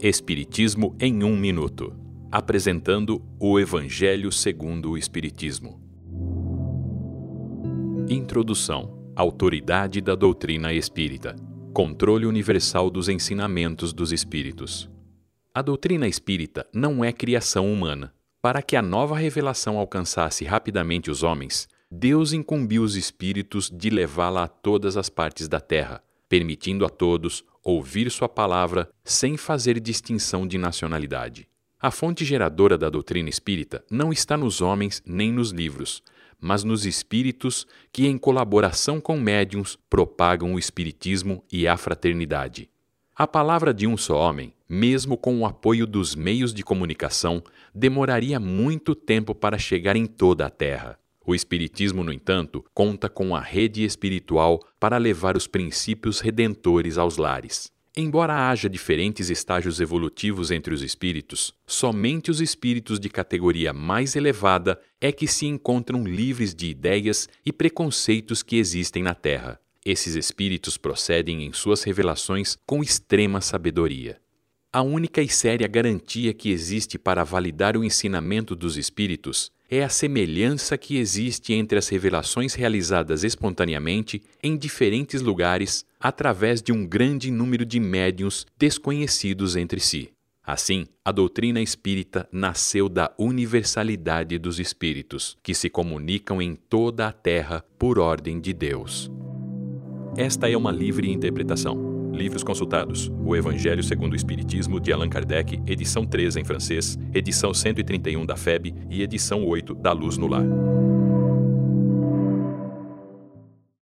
Espiritismo em um minuto. Apresentando o Evangelho segundo o Espiritismo. Introdução. Autoridade da doutrina espírita. Controle universal dos ensinamentos dos espíritos. A doutrina espírita não é criação humana. Para que a nova revelação alcançasse rapidamente os homens, Deus incumbiu os espíritos de levá-la a todas as partes da terra, permitindo a todos ouvir sua palavra sem fazer distinção de nacionalidade. A fonte geradora da doutrina espírita não está nos homens nem nos livros, mas nos espíritos que, em colaboração com médiums, propagam o espiritismo e a fraternidade. A palavra de um só homem, mesmo com o apoio dos meios de comunicação, demoraria muito tempo para chegar em toda a Terra. O Espiritismo, no entanto, conta com a rede espiritual para levar os princípios redentores aos lares. Embora haja diferentes estágios evolutivos entre os espíritos, somente os espíritos de categoria mais elevada é que se encontram livres de ideias e preconceitos que existem na Terra. Esses espíritos procedem em suas revelações com extrema sabedoria. A única e séria garantia que existe para validar o ensinamento dos espíritos é a semelhança que existe entre as revelações realizadas espontaneamente em diferentes lugares através de um grande número de médiuns desconhecidos entre si. Assim, a doutrina espírita nasceu da universalidade dos espíritos, que se comunicam em toda a Terra por ordem de Deus. Esta é uma livre interpretação. Livros consultados: O Evangelho segundo o Espiritismo, de Allan Kardec, edição 3 em francês, edição 131 da FEB e edição 8 da Luz no Lar.